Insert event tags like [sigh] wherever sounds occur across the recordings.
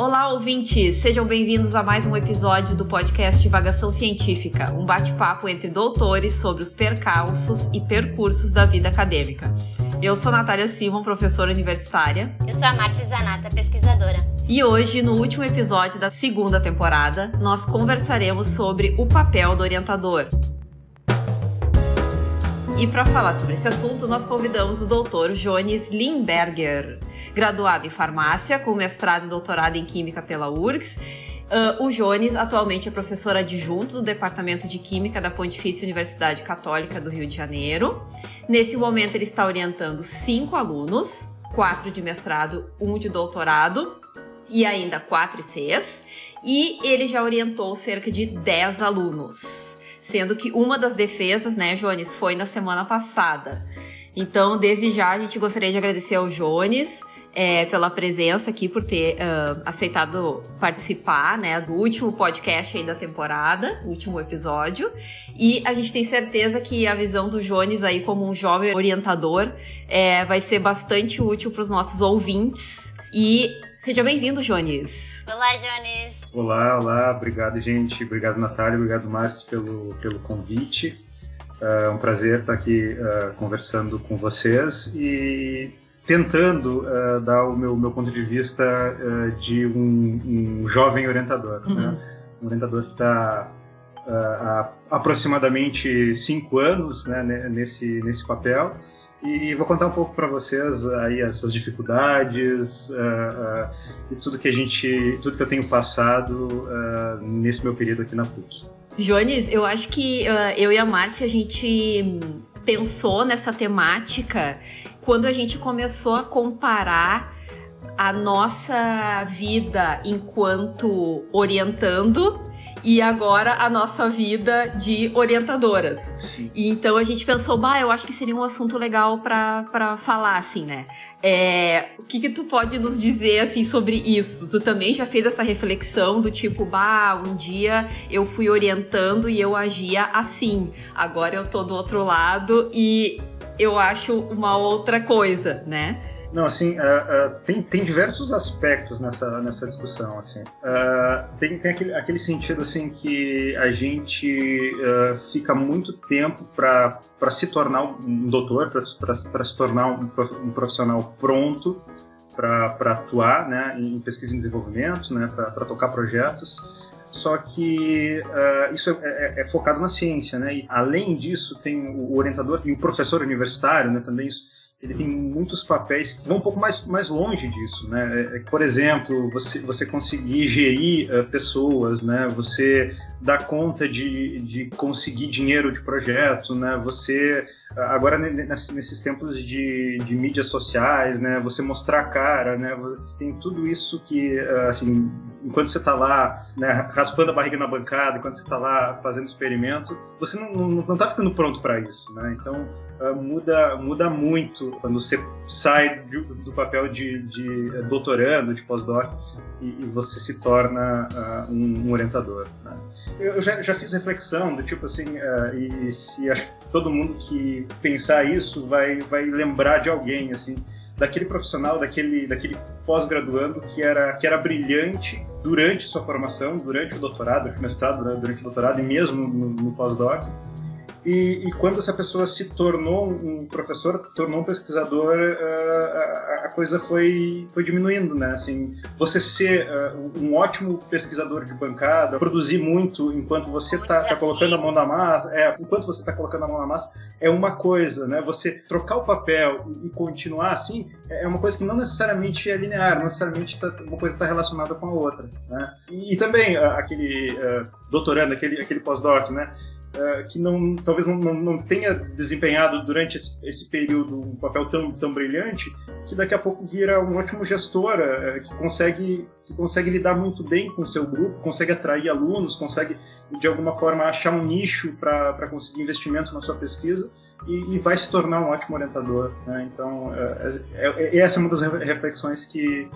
Olá, ouvintes! Sejam bem-vindos a mais um episódio do podcast Divagação Científica, um bate-papo entre doutores sobre os percalços e percursos da vida acadêmica. Eu sou Natália Simon, professora universitária. Eu sou a Márcia Zanata, pesquisadora. E hoje, no último episódio da segunda temporada, nós conversaremos sobre o papel do orientador. E para falar sobre esse assunto, nós convidamos o doutor Jones Limberger, graduado em farmácia, com mestrado e doutorado em química pela URGS. Uh, o Jones atualmente é professor adjunto do Departamento de Química da Pontifícia Universidade Católica do Rio de Janeiro. Nesse momento, ele está orientando cinco alunos, quatro de mestrado, um de doutorado e ainda quatro ICs. E ele já orientou cerca de dez alunos sendo que uma das defesas, né, Jones, foi na semana passada. Então, desde já, a gente gostaria de agradecer ao Jones é, pela presença aqui, por ter uh, aceitado participar né, do último podcast aí da temporada, último episódio. E a gente tem certeza que a visão do Jones aí como um jovem orientador é, vai ser bastante útil para os nossos ouvintes. E seja bem-vindo, Jones. Olá, Jones. Olá, olá, obrigado, gente. Obrigado, Natália, obrigado, Márcio, pelo, pelo convite. É um prazer estar aqui uh, conversando com vocês e tentando uh, dar o meu, meu ponto de vista uh, de um, um, jovem orientador. Uhum. Né? Um orientador que está há aproximadamente cinco anos né, nesse, nesse papel e vou contar um pouco para vocês aí essas dificuldades uh, uh, e tudo que a gente, tudo que eu tenho passado uh, nesse meu período aqui na PUC. Jones, eu acho que eu e a Márcia a gente pensou nessa temática quando a gente começou a comparar a nossa vida enquanto orientando e agora a nossa vida de orientadoras. Sim. E então a gente pensou, bah, eu acho que seria um assunto legal para falar, assim, né? É, o que, que tu pode nos dizer, assim, sobre isso? Tu também já fez essa reflexão do tipo, bah, um dia eu fui orientando e eu agia assim, agora eu tô do outro lado e eu acho uma outra coisa, né? Não, assim, uh, uh, tem, tem diversos aspectos nessa, nessa discussão, assim. Uh, tem tem aquele, aquele sentido, assim, que a gente fica muito tempo para se tornar um doutor, para se tornar um, profissional pronto para atuar né, em pesquisa e desenvolvimento, né, para tocar projetos. Só que uh, isso é, é, é, focado na ciência, né? E além disso, tem o orientador e o professor universitário, né? Também isso ele tem muitos papéis que vão um pouco mais, mais longe disso, né? É, é por exemplo, você, você conseguir gerir uh, pessoas, né? Você dar conta de, de conseguir dinheiro de projeto, né? Você agora nesses tempos de, de mídias sociais, né? Você mostrar a cara, né? Tem tudo isso que assim, enquanto você está lá, né, raspando a barriga na bancada, enquanto você está lá fazendo experimento, você não, não, não tá ficando pronto para isso, né? Então uh, muda muda muito quando você sai do, do papel de, de doutorando, de pós-doc e, e, você se torna uh, um, um, orientador. Né? Eu já, já fiz reflexão do tipo assim, uh, e se acho que todo mundo que pensar isso vai, vai lembrar de alguém, assim, daquele profissional, daquele, daquele pós-graduando que era, que era brilhante durante sua formação, durante o doutorado, durante o mestrado, né, durante o doutorado e mesmo no, no pós-doc, e, e, quando essa pessoa se tornou um professor, tornou um pesquisador, uh, a, a, coisa foi, foi diminuindo, né? Assim, você ser uh, um ótimo pesquisador de bancada, produzir muito enquanto você está tá colocando a mão na massa, é, enquanto você está colocando a mão na massa, é uma coisa, né? Você trocar o papel e continuar assim é uma coisa que não necessariamente é linear, não necessariamente tá, uma coisa está relacionada com a outra, né? E, e também uh, aquele doutorando, aquele, aquele pós-doc, né? Uh, que não, talvez não, não, não, tenha desempenhado durante esse, esse, período um papel tão, tão brilhante, que daqui a pouco vira um ótimo gestor, uh, que, consegue, que consegue lidar muito bem com o seu grupo, consegue atrair alunos, consegue de alguma forma achar um nicho para conseguir investimento na sua pesquisa. E, e, vai se tornar um ótimo orientador. Né? Então, é, é, essa é uma das reflexões que,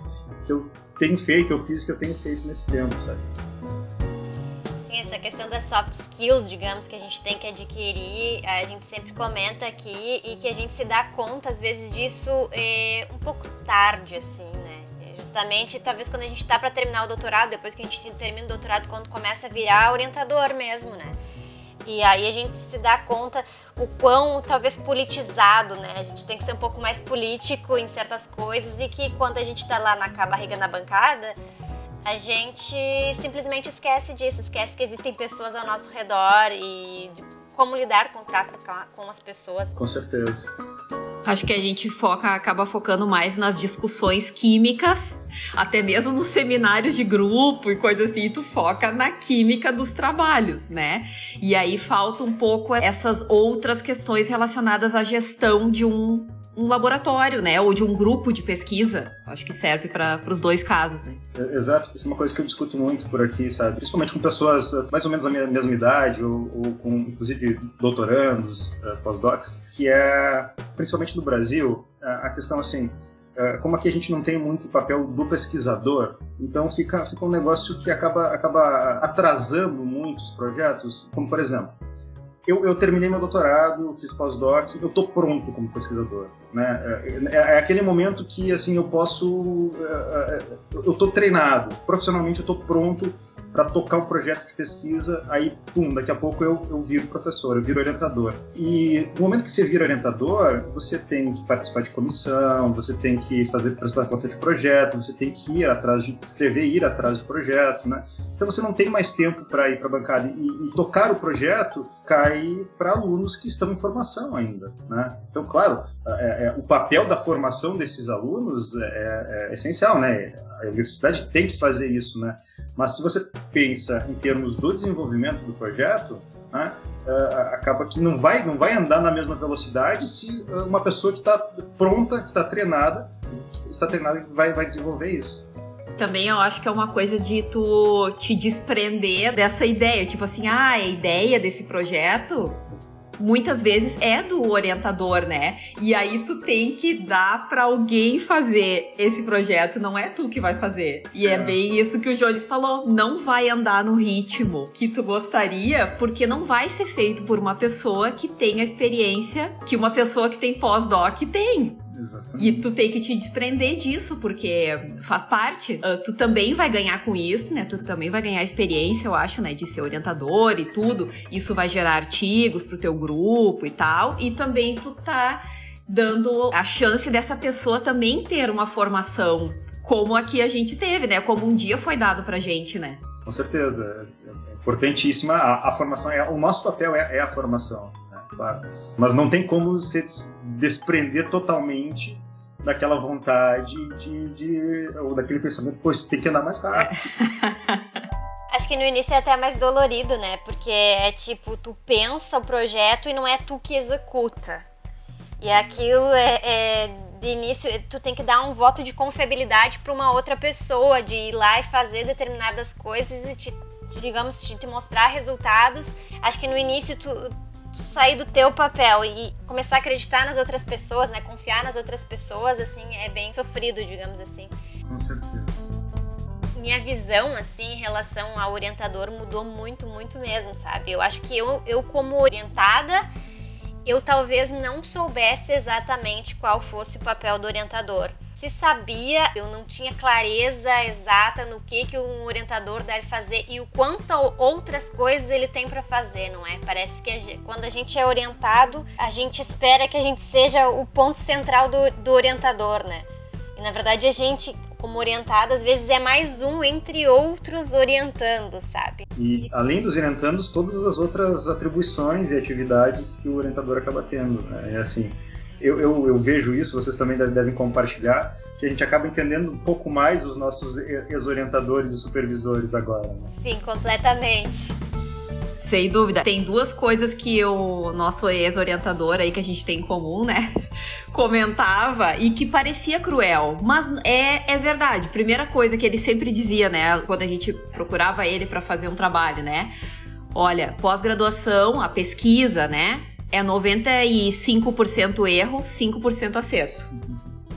que eu tenho feito, que eu fiz, que eu tenho feito nesse tempo, sabe? Essa questão das soft skills, digamos, que a gente tem que adquirir, a gente sempre comenta aqui e que a gente se dá conta, às vezes, disso é, um pouco tarde, assim, né? justamente talvez quando a gente está para terminar o doutorado, depois que a gente termina o doutorado, quando começa a virar orientador mesmo, né? E aí a gente se dá conta o quão talvez politizado, né? A gente tem que ser um pouco mais político em certas coisas e que quando a gente está lá na barriga na bancada, a gente simplesmente esquece disso, esquece que existem pessoas ao nosso redor e como lidar com o trato com as pessoas. Com certeza. Acho que a gente foca, acaba focando mais nas discussões químicas, até mesmo nos seminários de grupo e coisa assim, tu foca na química dos trabalhos, né? E aí falta um pouco essas outras questões relacionadas à gestão de um um laboratório, né? Ou de um grupo de pesquisa. Acho que serve para os dois casos, né? Exato. Isso é uma coisa que eu discuto muito por aqui, sabe? Principalmente com pessoas eh, mais ou menos da minha mesma idade, ou, ou com, inclusive, doutorandos, uh, pós-docs, que é, principalmente no Brasil, a questão, assim, uh, como aqui a gente não tem muito papel do pesquisador, então fica, fica um negócio que acaba, acaba atrasando muitos projetos, como, por exemplo, eu, eu, terminei meu doutorado, fiz pós-doc, eu estou pronto como pesquisador. Né? É, é, é, aquele momento que assim eu posso, é, é eu estou treinado, profissionalmente eu estou pronto para tocar um projeto de pesquisa, aí, pum, daqui a pouco eu, eu viro professor, eu viro orientador. E no momento que você vira orientador, você tem que participar de comissão, você tem que fazer prestar conta de projeto, você tem que ir atrás de escrever, ir atrás de projetos, né? Então você não tem mais tempo para ir para a bancada e, e, tocar o projeto cai para alunos que estão em formação ainda, né? Então, claro, é, é, o papel da formação desses alunos é, é, é essencial, né? A universidade tem que fazer isso, né? Mas se você pensa em termos do desenvolvimento do projeto, né, uh, acaba que não vai, não vai andar na mesma velocidade se uh, uma pessoa que está pronta, que está treinada, está treinada vai, vai desenvolver isso. Também eu acho que é uma coisa de tu te desprender dessa ideia. Tipo assim, ah, a ideia desse projeto muitas vezes é do orientador, né? E aí tu tem que dar para alguém fazer esse projeto, não é tu que vai fazer. E é, é bem isso que o Jones falou, não vai andar no ritmo que tu gostaria, porque não vai ser feito por uma pessoa que tem a experiência que uma pessoa que tem pós-doc tem. Exatamente. E tu tem que te desprender disso, porque faz parte. Uh, tu também vai ganhar com isso, né? Tu também vai ganhar experiência, eu acho, né? De ser orientador e tudo. Isso vai gerar artigos pro teu grupo e tal. E também tu tá dando a chance dessa pessoa também ter uma formação como a que a gente teve, né? Como um dia foi dado pra gente, né? Com certeza. É, é importantíssima. A, a formação é. O nosso papel é, é a formação claro. Mas não tem como se desprender totalmente daquela vontade de, de ou daquele pensamento, pois tem que andar mais rápido. [laughs] Acho que no início é até mais dolorido, né? Porque é tipo, tu pensa o projeto e não é tu que executa. E aquilo é, é de início, tu tem que dar um voto de confiabilidade para uma outra pessoa, de ir lá e fazer determinadas coisas e te, digamos, te, te mostrar resultados. Acho que no início tu, tu sair do teu papel e começar a acreditar nas outras pessoas, né? Confiar nas outras pessoas, assim, é bem sofrido, digamos assim. Com certeza. Minha visão, assim, em relação ao orientador mudou muito, muito mesmo, sabe? Eu acho que eu, eu como orientada, eu talvez não soubesse exatamente qual fosse o papel do orientador se sabia, eu não tinha clareza exata no que, que um orientador deve fazer e o quanto outras coisas ele tem para fazer, não é? Parece que a gente, quando a gente é orientado, a gente espera que a gente seja o ponto central do, do orientador, né? E na verdade a gente, como orientado, às vezes é mais um entre outros orientando, sabe? E além dos orientandos, todas as outras atribuições e atividades que o orientador acaba tendo. Né? É assim, eu, eu, eu vejo isso, vocês também devem compartilhar, que a gente acaba entendendo um pouco mais os nossos ex-orientadores e supervisores agora. Né? Sim, completamente. Sem dúvida. Tem duas coisas que o nosso ex-orientador aí que a gente tem em comum, né? [laughs] Comentava e que parecia cruel, mas é, é verdade. Primeira coisa que ele sempre dizia, né? Quando a gente procurava ele para fazer um trabalho, né? Olha, pós-graduação, a pesquisa, né? É 95% erro, 5% acerto.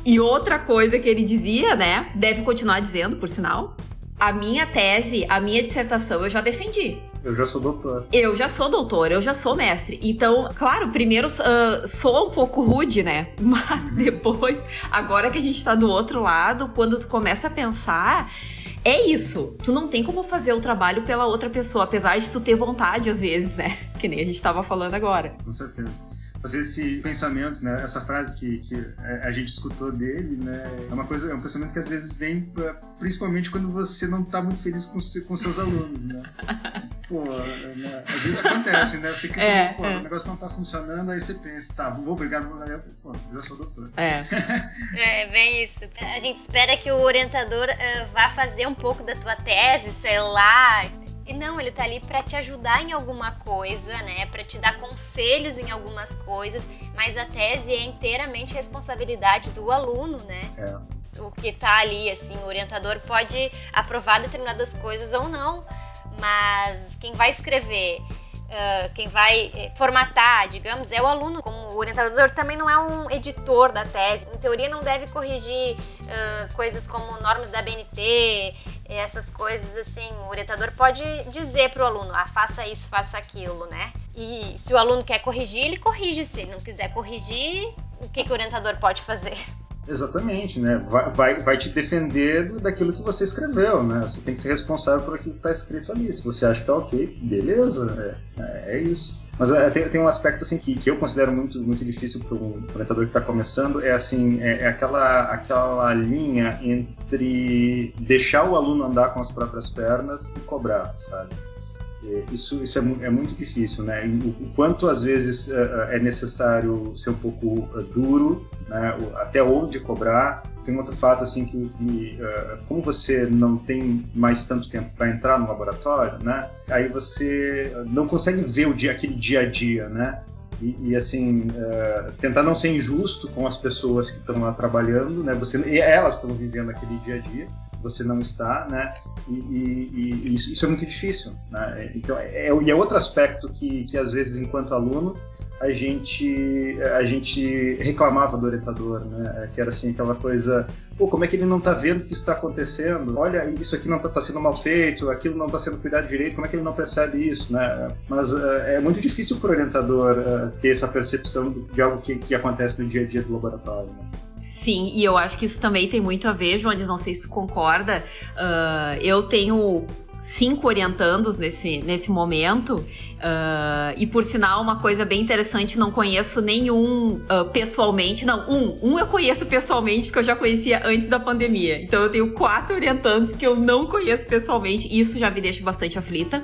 E outra coisa que ele dizia, né? Deve continuar dizendo, por sinal. A minha tese, a minha dissertação eu já defendi. Eu já sou doutor. Eu já sou doutor, eu já sou mestre. Então, claro, primeiro uh, soa um pouco rude, né? [laughs] Mas depois, agora que a gente tá do outro lado, quando tu começa a pensar é isso. Tu não tem como fazer o trabalho pela outra pessoa, apesar de tu ter vontade às vezes, né? [laughs] Que nem a gente tava falando agora. Com certeza fazer esse pensamento, né? Essa frase que, que a gente escutou dele, né? É uma coisa, é um pensamento que às vezes vem principalmente quando você não está muito feliz com, com seus alunos, né? [laughs] Pô, né? às vezes acontece, né? Você cria, é, pô, é. o negócio não está funcionando, aí você pensa, tá, vou brigar, pô, já sou doutor. É. [laughs] é, bem isso. A gente espera que o orientador uh, vá fazer um pouco da tua tese, sei lá, e não, ele tá ali para te ajudar em alguma coisa, né? Para te dar conselhos em algumas coisas, mas a tese é inteiramente responsabilidade do aluno, né? É. O que tá ali, assim, o orientador pode aprovar determinadas coisas ou não, mas quem vai escrever Uh, quem vai eh, formatar, digamos, é o aluno. Como o orientador também não é um editor da tese. Em teoria, não deve corrigir uh, coisas como normas da BNT, essas coisas assim. O orientador pode dizer para o aluno: ah, faça isso, faça aquilo, né? E se o aluno quer corrigir, ele corrige. Se ele não quiser corrigir, o que, que o orientador pode fazer? Exatamente, né? Vai, vai, vai te defender daquilo que você escreveu, né? Você tem que ser responsável por aquilo que está escrito ali. Se você acha que tá ok, beleza, é, é isso. Mas é, tem, tem um aspecto assim que, que eu considero muito, muito difícil para um orientador que está começando, é assim, é, é, aquela, aquela linha entre deixar o aluno andar com as próprias pernas e cobrar, sabe? Isso, isso é, é, muito difícil, né? O, quanto às vezes é, é necessário ser um pouco é, duro, né? até onde cobrar. Tem outro fato assim que, que como você não tem mais tanto tempo para entrar no laboratório, né? Aí você não consegue ver o dia, aquele dia a dia, né? E, e, assim uh, tentar não ser injusto com as pessoas que estão lá trabalhando, né? Você e elas estão vivendo aquele dia a dia você não está, né? E, e, e isso, isso, é muito difícil, né? Então, é, é, e é outro aspecto que, que às vezes, enquanto aluno, a gente a gente reclamava do orientador, né? Que era assim aquela coisa, pô, como é que ele não está vendo o que está acontecendo? Olha, isso aqui não está tá sendo mal feito, aquilo não está sendo cuidado direito, como é que ele não percebe isso, né? Mas uh, é muito difícil para o orientador uh, ter essa percepção de algo que, que acontece no dia a dia do laboratório. Né? Sim, e eu acho que isso também tem muito a ver, Jones, não sei se tu concorda. Uh, eu tenho cinco orientandos nesse, nesse momento. Uh, e por sinal, uma coisa bem interessante, não conheço nenhum uh, pessoalmente. Não, um. Um eu conheço pessoalmente, porque eu já conhecia antes da pandemia. Então eu tenho quatro orientandos que eu não conheço pessoalmente. Isso já me deixa bastante aflita.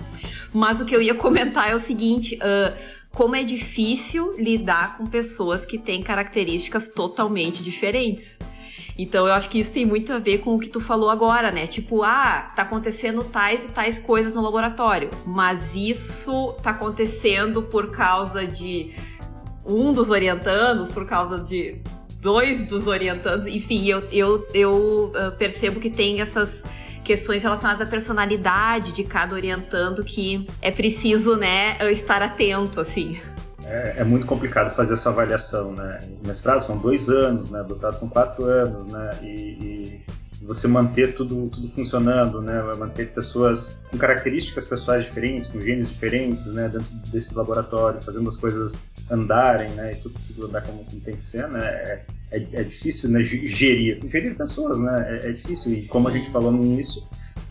Mas o que eu ia comentar é o seguinte. Uh, como é difícil lidar com pessoas que têm características totalmente diferentes. Então eu acho que isso tem muito a ver com o que tu falou agora, né? Tipo, ah, tá acontecendo tais e tais coisas no laboratório, mas isso tá acontecendo por causa de um dos orientandos, por causa de dois dos orientandos, enfim, eu, eu, eu uh, percebo que tem essas questões relacionadas à personalidade de cada orientando que é preciso, né, estar atento, assim. É, é, muito complicado fazer essa avaliação, né? Mestrado são dois anos, né? Doutorado são quatro anos, né? E, e, você manter tudo, tudo funcionando, né? Manter pessoas com características pessoais diferentes, com gênios diferentes, né? Dentro desse laboratório, fazendo as coisas andarem, né? E tudo, andar como, tem que ser, né? É, é, é difícil, né? Gerir, gerir pessoas, né? É, é difícil. E como a gente falou no início,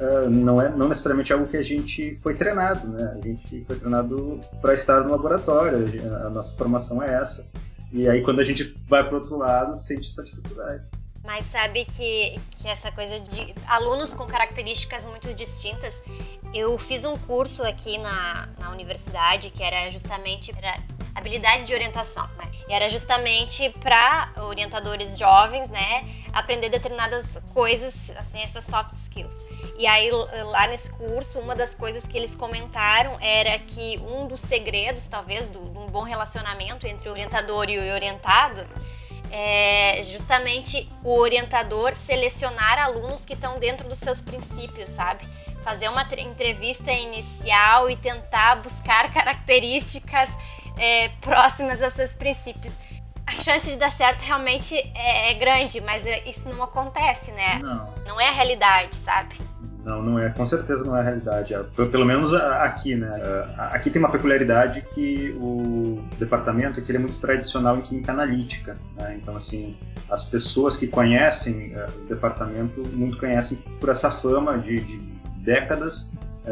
uh, não é não necessariamente algo que a gente foi treinado, né? A gente foi treinado para estar no laboratório. A nossa formação é essa. E aí quando a gente vai para outro lado, sente essa dificuldade. Mas sabe que, que essa coisa de alunos com características muito distintas, eu fiz um curso aqui na, na universidade que era justamente habilidades de orientação. Né? E era justamente para orientadores jovens, né, aprender determinadas coisas, assim, essas soft skills. E aí lá nesse curso, uma das coisas que eles comentaram era que um dos segredos, talvez, de um bom relacionamento entre o orientador e o orientado é justamente o orientador selecionar alunos que estão dentro dos seus princípios, sabe? Fazer uma entrevista inicial e tentar buscar [laughs] características é, próximas aos seus princípios. A chance de dar certo realmente é, é grande, mas isso não acontece, né? Não. Não é a realidade, sabe? Não, não é. Com certeza não é a realidade. É, pelo menos aqui, né? Aqui tem uma peculiaridade que o departamento aqui é muito tradicional em química analítica. Né? Então, assim, as pessoas que conhecem o departamento muito conhecem por essa fama de, de décadas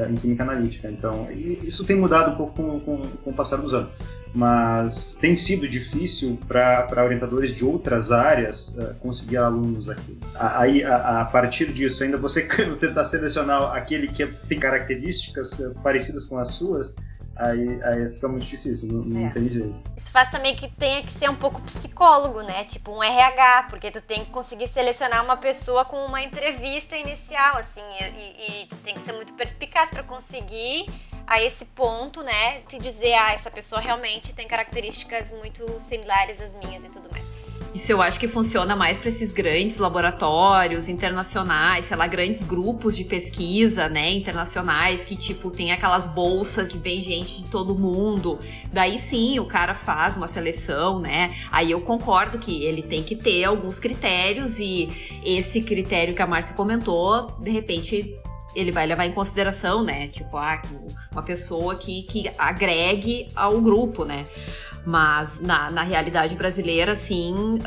em química analítica. Então, isso tem mudado um pouco com, com, com o passar dos anos mas tem sido difícil para orientadores de outras áreas uh, conseguir alunos aqui. Aí, a, a, partir disso, ainda você [laughs] tentar selecionar aquele que tem características eh, parecidas com as suas, aí, aí fica muito difícil, não, não é. tem jeito. Isso faz também que tenha que ser um pouco psicólogo, né? Tipo um RH, porque tu tem que conseguir selecionar uma pessoa com uma entrevista inicial, assim, e, e tu tem que ser muito perspicaz para conseguir a esse ponto, né, te dizer, ah, essa pessoa realmente tem características muito similares às minhas e tudo mais. Isso eu acho que funciona mais para esses grandes laboratórios internacionais, sei lá, grandes grupos de pesquisa, né, internacionais, que tipo tem aquelas bolsas que vem gente de todo mundo. Daí sim, o cara faz uma seleção, né? Aí eu concordo que ele tem que ter alguns critérios e esse critério que a Márcia comentou, de repente ele vai levar em consideração, né? Tipo, ah, uma pessoa que, que agregue ao grupo, né? Mas na, na realidade brasileira, assim,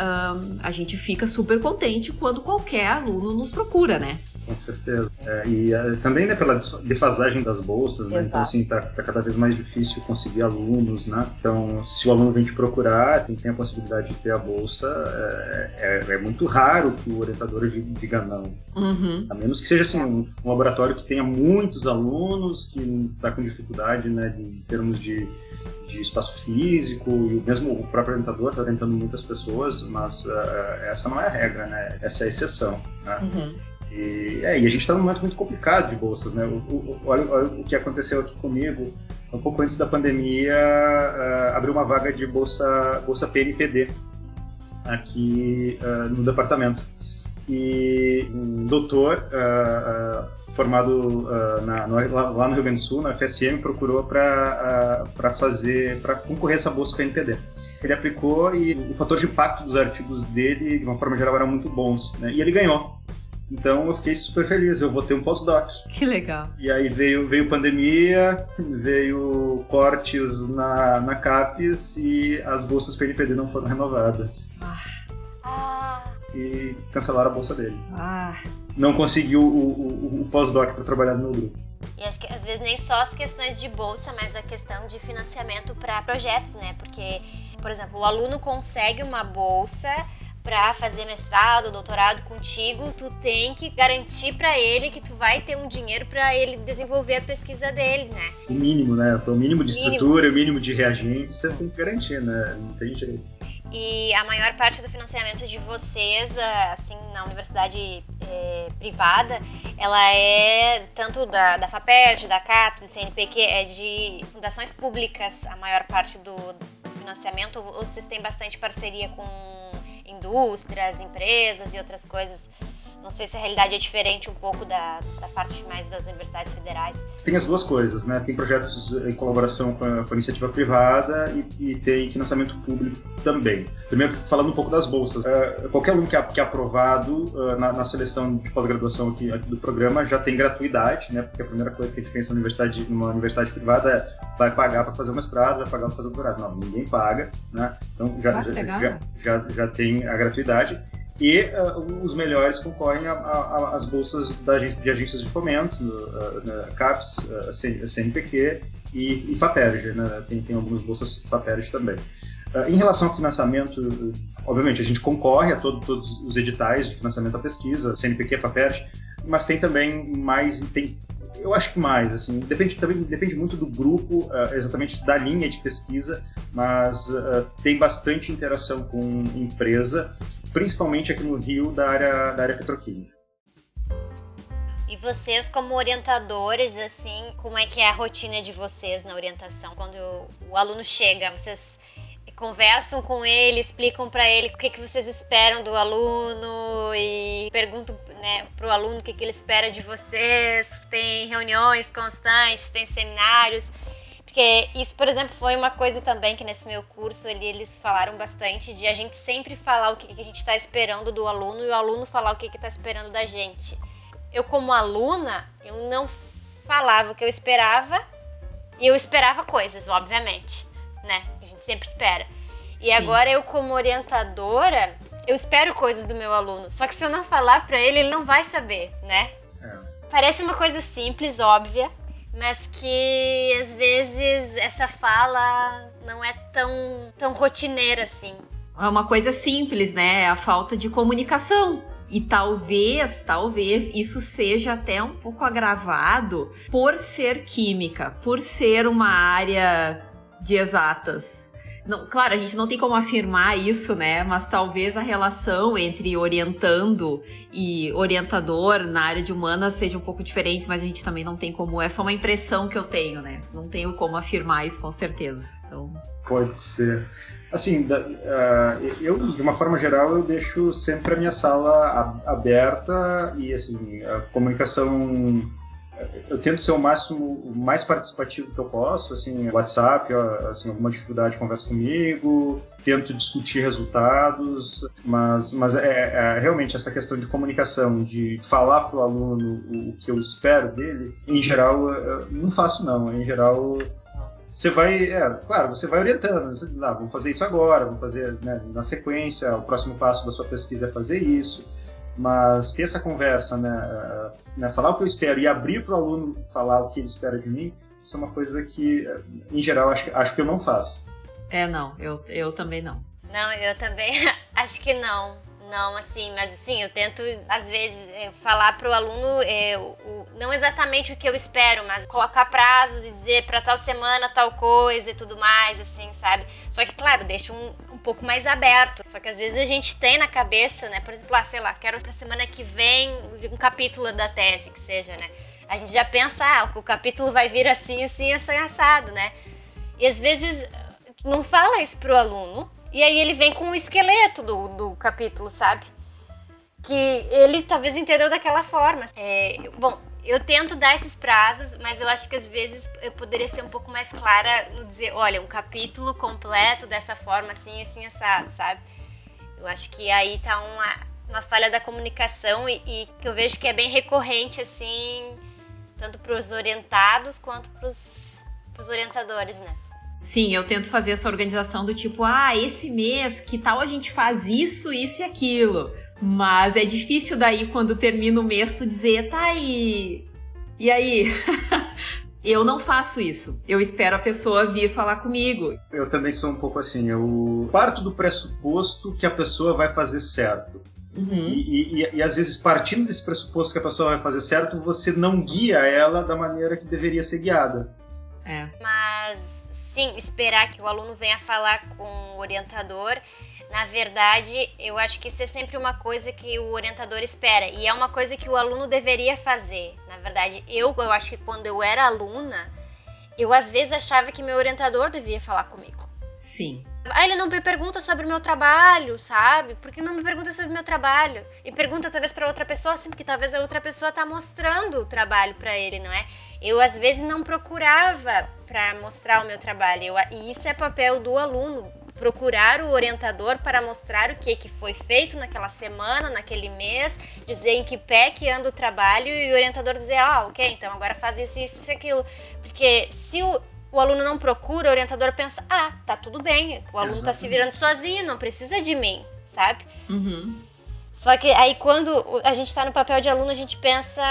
a gente fica super contente quando qualquer aluno nos procura, né? Com certeza. É, e é, também né, pela defasagem das bolsas, né? Então, assim, tá, tá, cada vez mais difícil conseguir alunos, né? Então, se o aluno vem te procurar, tem, tem a possibilidade de ter a bolsa, é, é, é muito raro que o orientador diga não. Uhum. A menos que seja, assim, um, um laboratório que tenha muitos alunos, que está com dificuldade, né, de, em termos de de espaço físico e mesmo o próprio orientador está orientando muitas pessoas, mas uh, essa não é a regra, né? Essa é a exceção. Né? Uhum. E, é, e a gente está num momento muito complicado de bolsas, né? O, o, olha, o que aconteceu aqui comigo, um pouco antes da pandemia, uh, abriu uma vaga de bolsa, bolsa PNPD aqui uh, no departamento. E um doutor uh, formado na, no, lá, no Rio Grande do Sul, na FSM, procurou para fazer, para concorrer a essa bolsa PNPD ele aplicou e o fator de impacto dos artigos dele, de uma forma geral, eram muito bons. Né? E ele ganhou. Então eu fiquei super feliz, eu vou ter um pós-doc. Que legal. E aí veio, veio pandemia, veio cortes na, na CAPES e as bolsas PNPD não foram renovadas. Ah. E cancelaram a bolsa dele. Ah. Não conseguiu o, o, o pós-doc para trabalhar no grupo. E acho que às vezes nem só as questões de bolsa, mas a questão de financiamento para projetos, né? Porque, por exemplo, o aluno consegue uma bolsa para fazer mestrado, doutorado contigo, tu tem que garantir para ele que tu vai ter um dinheiro para ele desenvolver a pesquisa dele, né? O mínimo, né? O mínimo de mínimo. estrutura, o mínimo de reagentes, você tem que garantir, né? Não tem jeito. E a maior parte do financiamento de vocês, assim, na universidade é, privada, ela é tanto da, da FAPERJ, da CAT, do CNPq, é de fundações públicas a maior parte do financiamento, ou vocês têm bastante parceria com indústrias, empresas e outras coisas. Não sei se a realidade é diferente um pouco da, da parte mais das universidades federais. Tem as duas coisas, né? Tem projetos em colaboração com a, com a iniciativa privada e, e, tem financiamento público também. Primeiro, falando um pouco das bolsas. Uh, qualquer aluno que é, que é aprovado uh, na, na, seleção de pós-graduação aqui, aqui, do programa já tem gratuidade, né? Porque a primeira coisa que a gente pensa universidade, numa universidade privada é vai pagar para fazer o mestrado, vai pagar para fazer o doutorado. Não, ninguém paga, né? Então já, já, já, já, já tem a gratuidade e uh, os melhores concorrem às bolsas da, de agências de fomento, uh, CAPES, uh, CNPq e, e FAPERJ, né? tem, tem algumas bolsas FAPERJ também. Em relação ao financiamento, obviamente a gente concorre a todo, todos os editais de financiamento à pesquisa, CNPq, FAPERJ, mas tem também mais, tem, eu acho que mais, assim, depende, também depende muito do grupo, uh, exatamente da linha de pesquisa, mas uh, tem bastante interação com empresa principalmente aqui no Rio, da área, da área petroquímica. E vocês, como orientadores, assim, como é que é a rotina de vocês na orientação? Quando o aluno chega, vocês conversam com ele, explicam para ele o que, que vocês esperam do aluno e perguntam né, para o aluno o que, que ele espera de vocês. Tem reuniões constantes, tem seminários. Porque isso, por exemplo, foi uma coisa também que nesse meu curso ele, eles falaram bastante de a gente sempre falar o que, que a gente está esperando do aluno e o aluno falar o que está esperando da gente. eu como aluna, eu não falava o que eu esperava e eu esperava coisas, obviamente, né? A gente sempre espera. Sim. E agora eu como orientadora, eu espero coisas do meu aluno. Só que se eu não falar para ele, ele não vai saber, né? É. Parece uma coisa simples, óbvia, mas que às vezes essa fala não é tão, tão rotineira assim. É uma coisa simples, né? É a falta de comunicação. E talvez, talvez isso seja até um pouco agravado por ser química, por ser uma área de exatas. Não, claro, a gente não tem como afirmar isso, né? Mas talvez a relação entre orientando e orientador na área de humanas seja um pouco diferente, mas a gente também não tem como. É só uma impressão que eu tenho, né? Não tenho como afirmar isso com certeza. Então. Pode ser. Assim, uh, eu, de uma forma geral, eu deixo sempre a minha sala aberta e, assim, a comunicação eu tento ser o máximo, o mais participativo que eu posso, assim, WhatsApp, assim, alguma dificuldade conversa comigo, tento discutir resultados, mas, mas é, é realmente essa questão de comunicação, de falar para o aluno o que eu espero dele, em geral, eu não faço não, em geral você vai, é, claro, você vai orientando, você diz, ah, vamos fazer isso agora, vamos fazer né, na sequência, o próximo passo da sua pesquisa é fazer isso. Mas ter essa conversa, né, eh, né falar o que eu espero e abrir para o aluno falar o que ele espera de mim, isso é uma coisa que, eh, em geral, acho, acho que eu não faço. É, não, eu, eu também não. Não, eu também [laughs] acho que não. Não, assim, mas assim, eu tento, às vezes, eh, falar para o aluno é, o, não exatamente o que eu espero, mas colocar prazos e dizer para tal semana tal coisa e tudo mais, assim, sabe? Só que, claro, deixa um, um pouco mais aberto. Só que às vezes a gente tem na cabeça, né? Por exemplo, ah, sei lá, quero pra semana que vem um capítulo da tese, que seja, né? A gente já pensa, ah, o capítulo vai vir assim, assim, assim, assado, né? E às vezes não fala isso pro aluno, e aí ele vem com o esqueleto do, do capítulo, sabe? Que ele talvez entendeu daquela forma. É, bom, eu tento dar esses prazos, mas eu acho que às vezes eu poderia ser um pouco mais clara no dizer, olha, um capítulo completo dessa forma, assim, assim, assado, sabe? Eu acho que aí tá uma, uma falha da comunicação e, e que eu vejo que é bem recorrente, assim, tanto para os orientados quanto para os orientadores, né? Sim, eu tento fazer essa organização do tipo, ah, esse mês, que tal a gente faz isso, isso e aquilo. Mas é difícil daí, quando termina o mês, tu dizer, tá aí. E aí? [laughs] eu não faço isso. Eu espero a pessoa vir falar comigo. Eu também sou um pouco assim. Eu parto do pressuposto que a pessoa vai fazer certo. Uhum. E, e, e, às vezes, partindo desse pressuposto que a pessoa vai fazer certo, você não guia ela da maneira que deveria ser guiada. É. Mas sim, esperar que o aluno venha falar com o orientador. Na verdade, eu acho que isso é sempre uma coisa que o orientador espera e é uma coisa que o aluno deveria fazer. Na verdade, eu, eu acho que quando eu era aluna, eu às vezes achava que meu orientador devia falar comigo. Sim. Ah, ele não me pergunta sobre o meu trabalho, sabe? Por que não me pergunta sobre o meu trabalho? E pergunta talvez para outra pessoa, sim, porque talvez a outra pessoa tá mostrando o trabalho para ele, não é? Eu às vezes não procurava para mostrar o meu trabalho. Eu, e isso é papel do aluno, procurar o orientador para mostrar o que, que foi feito naquela semana, naquele mês, dizer em que pé que anda o trabalho e o orientador dizer, ah, ok, então agora faz isso, isso e aquilo. Porque se o, o aluno não procura, o orientador pensa: ah, tá tudo bem, o aluno Exatamente. tá se virando sozinho, não precisa de mim, sabe? Uhum. Só que aí quando a gente tá no papel de aluno, a gente pensa: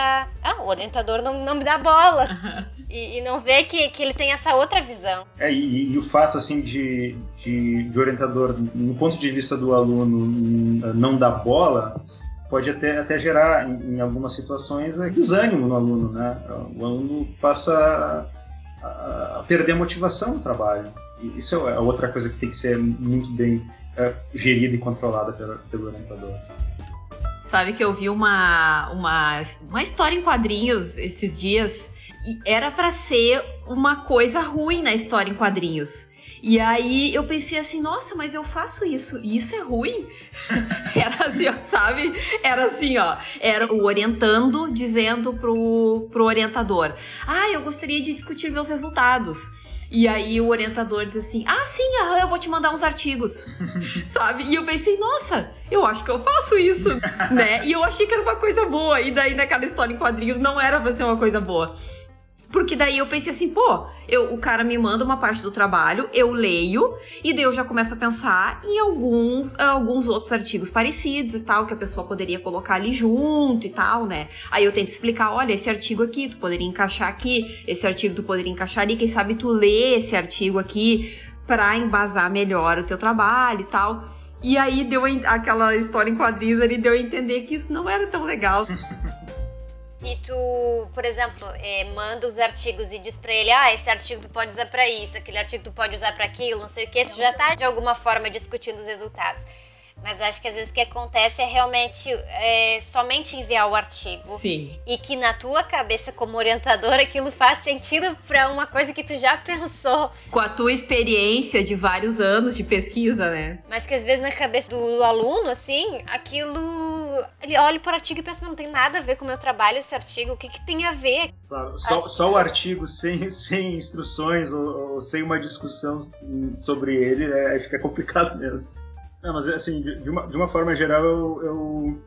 ah, o orientador não, não me dá bola. [laughs] e, e, não vê que, que ele tem essa outra visão. É, e, e o fato, assim, de, de, de orientador, no ponto de vista do aluno, não dar bola pode até, até gerar, em, em, algumas situações, é, desânimo no aluno, né? O aluno passa a perder a motivação no trabalho. E isso é outra coisa que tem que ser muito bem é, gerida e controlada pelo, pelo orientador. Sabe que eu vi uma, uma, uma história em quadrinhos esses dias e era para ser uma coisa ruim na história em quadrinhos. E aí eu pensei assim, nossa, mas eu faço isso, e isso é ruim? [laughs] era assim, ó, sabe? Era assim, ó. Era o orientando dizendo pro, pro orientador: Ah, eu gostaria de discutir meus resultados. E aí o orientador diz assim: Ah, sim, eu vou te mandar uns artigos. [laughs] Sabe? E eu pensei, nossa, eu acho que eu faço isso, [laughs] né? E eu achei que era uma coisa boa. E daí naquela história em quadrinhos não era pra ser uma coisa boa. Porque daí eu pensei assim, pô, eu, o cara me manda uma parte do trabalho, eu leio, e daí eu já começo a pensar em alguns, alguns outros artigos parecidos e tal, que a pessoa poderia colocar ali junto e tal, né? Aí eu tento explicar, olha, esse artigo aqui, tu poderia encaixar aqui, esse artigo tu poderia encaixar ali, quem sabe tu lê esse artigo aqui pra embasar melhor o teu trabalho e tal. E aí deu aquela história em quadrinhos ali, deu a entender que isso não era tão legal. [laughs] se tu, por exemplo, é, manda os artigos e diz pra ele, ah, esse artigo tu pode usar para isso, aquele artigo tu pode usar para aquilo, não sei o que, tu já tá de alguma forma discutindo os resultados. Mas acho que às vezes o que acontece é realmente é, somente enviar o artigo. Sim. E que na tua cabeça, como orientador, aquilo faz sentido para uma coisa que tu já pensou. Com a tua experiência de vários anos de pesquisa, né? Mas que às vezes na cabeça do aluno, assim, aquilo. Ele olha para o artigo e pensa, não tem nada a ver com o meu trabalho esse artigo, o que, que tem a ver? Claro, só, só o artigo sem, sem instruções ou, ou, sem uma discussão sobre ele, é, acho que é complicado mesmo. Não, mas assim, de, uma, de uma forma geral, eu, eu,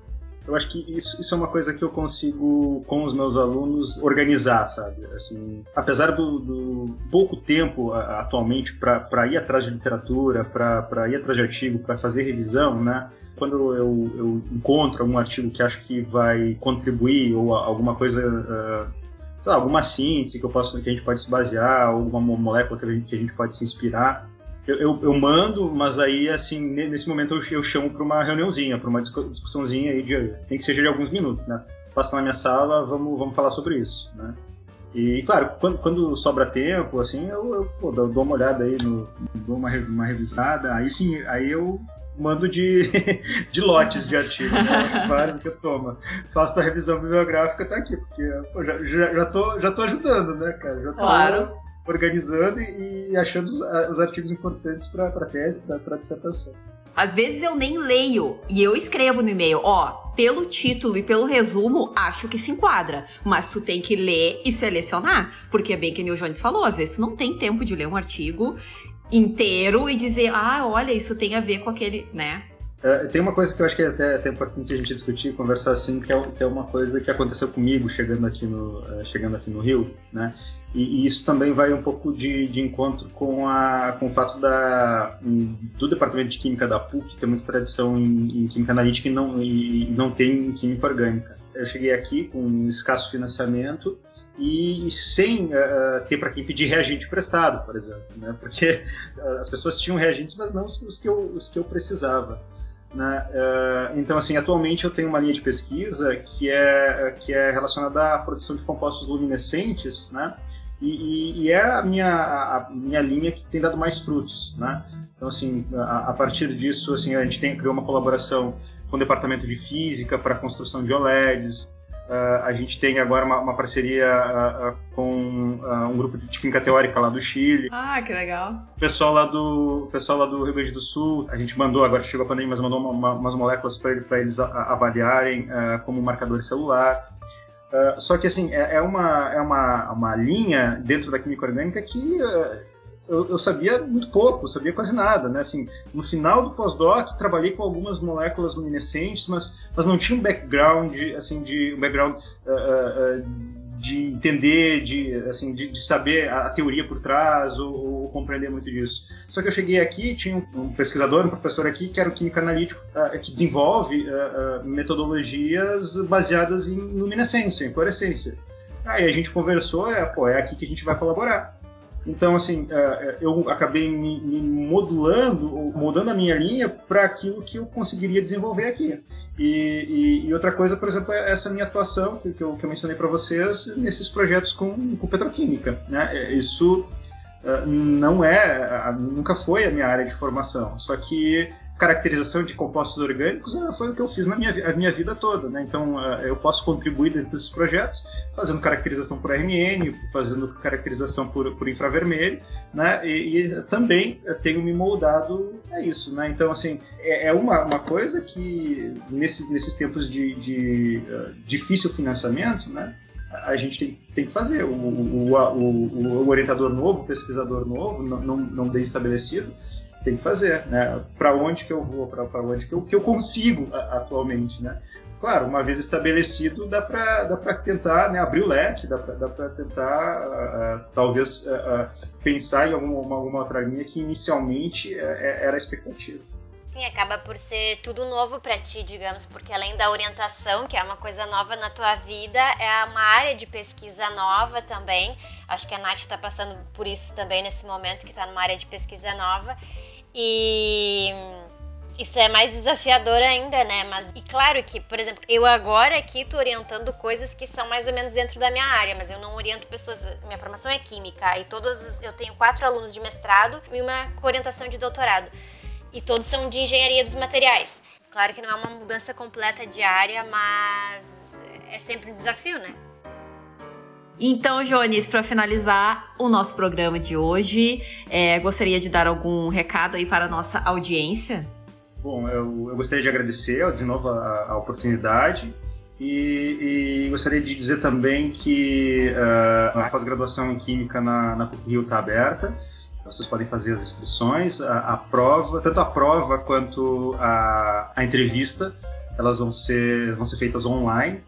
eu acho que isso, isso é uma coisa que eu consigo, com os meus alunos, organizar, sabe? Assim, apesar do, do pouco tempo atualmente para ir atrás de literatura, para ir atrás de artigo, para fazer revisão, né? Quando eu, eu encontro algum artigo que acho que vai contribuir ou alguma coisa uh, lá, alguma síntese que eu posso que a gente pode se basear, alguma molécula que a gente, que a gente pode se inspirar eu, eu, eu, mando, mas aí, assim, nesse momento eu, eu chamo para uma reuniãozinha, para uma discussãozinha aí, de, nem que seja de alguns minutos, né? Passa na minha sala, vamos, vamos falar sobre isso, né? E, claro, quando, quando sobra tempo, assim, eu, eu pô, dou, uma olhada aí, no, dou uma, uma revisada, aí sim, aí eu mando de, [laughs] de lotes de artigos, né? vários que eu tomo. Faço a revisão bibliográfica, tá aqui, porque pô, já, já, já, tô, já tô ajudando, né, cara? Já tô, claro organizando e achando os, os artigos importantes para a tese, para a dissertação. Às vezes eu nem leio e eu escrevo no e-mail, ó, pelo título e pelo resumo, acho que se enquadra. Mas tu tem que ler e selecionar. Porque é bem que o Jones falou, às vezes tu não tem tempo de ler um artigo inteiro e dizer, ah, olha, isso tem a ver com aquele, né? É, tem uma coisa que eu acho que é até, até importante a gente discutir, conversar assim, que é, que é uma coisa que aconteceu comigo chegando aqui no, é, chegando aqui no Rio, né? E, e, isso também vai um pouco de, de encontro com, a, com o fato da, do Departamento de Química da PUC ter muita tradição em, em Química Analítica e não, e não tem em Química Orgânica. Eu cheguei aqui com um escasso financiamento e sem uh, ter para quem pedir reagente prestado, por exemplo, né? porque uh, as pessoas tinham reagentes, mas não os, os, que, eu, os que eu precisava. Né? Uh, então, assim, atualmente eu tenho uma linha de pesquisa que é, que é relacionada à produção de compostos luminescentes, né? E, e, é a minha, a minha linha que tem dado mais frutos, né? Então, assim, a, a, partir disso, assim, a gente tem, criou uma colaboração com o Departamento de Física para a construção de OLEDs, Uh, a gente tem agora uma, uma parceria uh, uh, com um grupo de química teórica lá do Chile. Ah, que legal. O pessoal lá do, pessoal lá do Rio Grande do Sul, a gente mandou, agora chegou a pandemia, mas mandou uma, uma, umas moléculas para eles avaliarem como marcador celular. Uh, só que assim, é, é, uma, é uma, uma linha dentro da química orgânica que uh, eu, eu, sabia muito pouco, sabia quase nada, né? Assim, no final do pós-doc, trabalhei com algumas moléculas luminescentes, mas, mas não tinha um background, assim, de um background uh, de entender, de, assim, de, de saber a, teoria por trás ou, ou, compreender muito disso. Só que eu cheguei aqui, tinha um, um pesquisador, um professor aqui, que era um químico analítico, uh, que desenvolve uh, uh, metodologias baseadas em luminescência, em fluorescência. Aí a gente conversou, é, pô, é aqui que a gente vai colaborar. Então, assim, eu acabei me, modulando, mudando a minha linha para aquilo que eu conseguiria desenvolver aqui. E, e, e, outra coisa, por exemplo, é essa minha atuação que, que, eu, que eu, mencionei para vocês nesses projetos com, com petroquímica. Né? É, isso não é, nunca foi a minha área de formação. Só que caracterização de compostos orgânicos uh, foi o que eu fiz na minha, a minha vida toda. Né? Então, uh, eu posso contribuir dentro desses projetos, fazendo caracterização por RNN, fazendo caracterização por, por infravermelho, né? e, e também tenho me moldado a isso. Né? Então, assim, é, é uma, uma coisa que, nesse, nesses tempos de, de uh, difícil financiamento, né? a gente tem, tem que fazer. O, o, o, o, orientador novo, o pesquisador novo, não, não, não bem estabelecido, tem que fazer. Né? Para onde que eu vou, para onde que eu, que eu consigo atualmente. Né? Claro, uma vez estabelecido, dá para dá tentar né, abrir o leque, dá para tentar, uh, uh, talvez, uh, pensar em alguma, alguma outra linha que inicialmente é, era a expectativa. Sim, acaba por ser tudo novo para ti, digamos, porque além da orientação, que é uma coisa nova na tua vida, é uma área de pesquisa nova também. Acho que a Nath está passando por isso também nesse momento, que está numa área de pesquisa nova. E isso é mais desafiador ainda, né? Mas e claro que, por exemplo, eu agora aqui tô orientando coisas que são mais ou menos dentro da minha área, mas eu não oriento pessoas. Minha formação é química e todos eu tenho quatro alunos de mestrado e uma orientação de doutorado e todos são de engenharia dos materiais. Claro que não é uma mudança completa diária, mas é sempre um desafio, né? Então, Jones, para finalizar o nosso programa de hoje, é, gostaria de dar algum recado aí para a nossa audiência? Bom, eu, eu gostaria de agradecer de novo a, a oportunidade e, e, gostaria de dizer também que uh, a pós-graduação em Química na, na Rio está aberta vocês podem fazer as inscrições, a, a prova, tanto a prova quanto a, a, entrevista, elas vão ser, vão ser feitas online.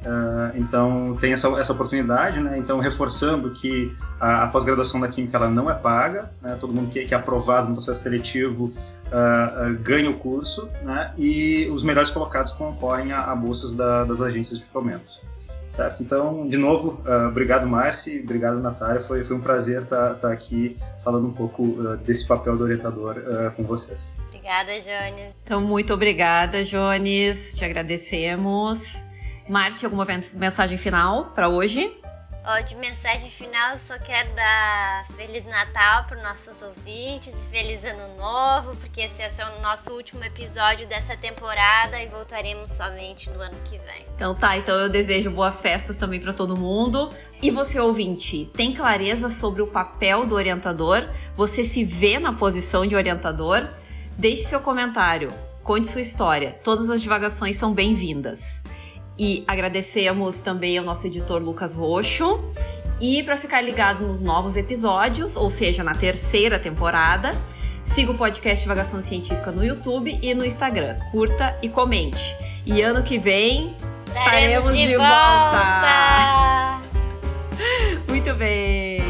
Uh, então tem essa, essa oportunidade, né? Então reforçando que a, a pós-graduação da Química ela não é paga, né? todo mundo que, que, é aprovado no processo seletivo uh, uh, ganha o curso, né? E os melhores colocados concorrem a, a bolsas da, das agências de fomento. Certo? Então, de novo, uh, obrigado, Marci, obrigado, Natália. Foi, foi um prazer estar tá, tá aqui falando um pouco uh, desse papel do orientador uh, com vocês. Obrigada, Jones. Então, muito obrigada, Jones. Te agradecemos. Márcia, alguma mensagem final para hoje? Ó, de mensagem final, eu só quero dar Feliz Natal para os nossos ouvintes e Feliz Ano Novo, porque esse é o nosso último episódio dessa temporada e voltaremos somente no ano que vem. Então tá, então eu desejo boas festas também para todo mundo. E você, ouvinte, tem clareza sobre o papel do orientador? Você se vê na posição de orientador? Deixe seu comentário, conte sua história. Todas as divagações são bem-vindas. E agradecemos também ao nosso editor Lucas Roxo. E para ficar ligado nos novos episódios, ou seja, na terceira temporada, siga o podcast Divagação Científica no YouTube e no Instagram. Curta e comente. E ano que vem estaremos de, de volta. volta. [laughs] Muito bem.